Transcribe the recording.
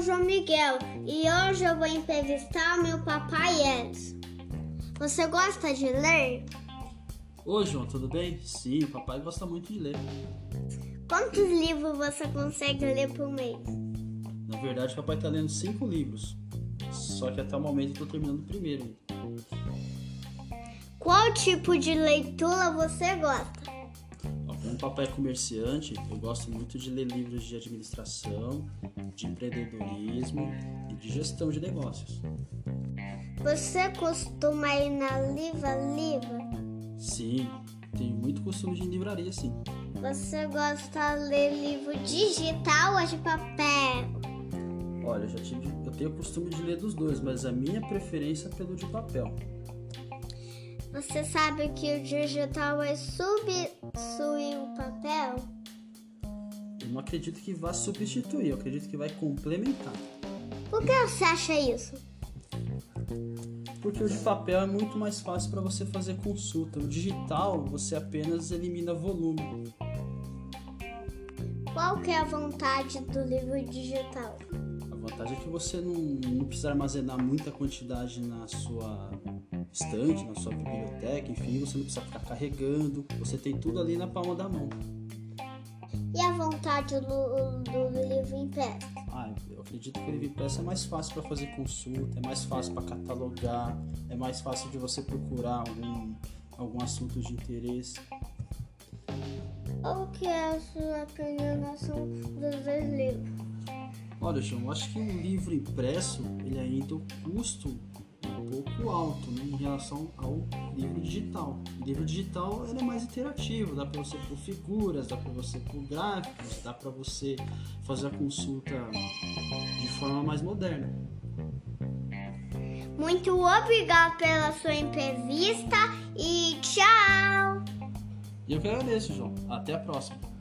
João e hoje eu vou entrevistar meu papai Edson. Você gosta de ler? Oi, João, tudo bem? Sim, o papai gosta muito de ler. Quantos livros você consegue ler por mês? Na verdade, o papai está lendo cinco livros. Só que até o momento eu estou terminando o primeiro. Qual tipo de leitura você gosta? Como papai é comerciante, eu gosto muito de ler livros de administração, de empreendedorismo e de gestão de negócios. Você costuma ir na Liva Liva? Sim, tenho muito costume de ir em livraria, sim. Você gosta de ler livro digital ou de papel? Olha, eu já tive, eu tenho o costume de ler dos dois, mas a minha preferência é pelo de papel. Você sabe que o digital vai substituir o papel? Eu não acredito que vá substituir, eu acredito que vai complementar. Por que você acha isso? Porque o de papel é muito mais fácil para você fazer consulta. O digital você apenas elimina volume. Qual que é a vontade do livro digital? A vantagem é que você não, não precisa armazenar muita quantidade na sua estante, na sua biblioteca, enfim, você não precisa ficar carregando, você tem tudo ali na palma da mão. E a vontade do, do livro impresso? Ah, eu acredito que o livro impresso é mais fácil para fazer consulta, é mais fácil para catalogar, é mais fácil de você procurar algum, algum assunto de interesse. Qual que é a sua opinião dos dois livros? Olha, João, eu acho que o livro impresso, ele ainda o custo um pouco alto né, em relação ao livro digital. O livro digital ele é mais interativo, dá para você pôr figuras, dá para você pôr gráficos, dá para você fazer a consulta de forma mais moderna. Muito obrigado pela sua entrevista e tchau! E eu que agradeço, João. Até a próxima.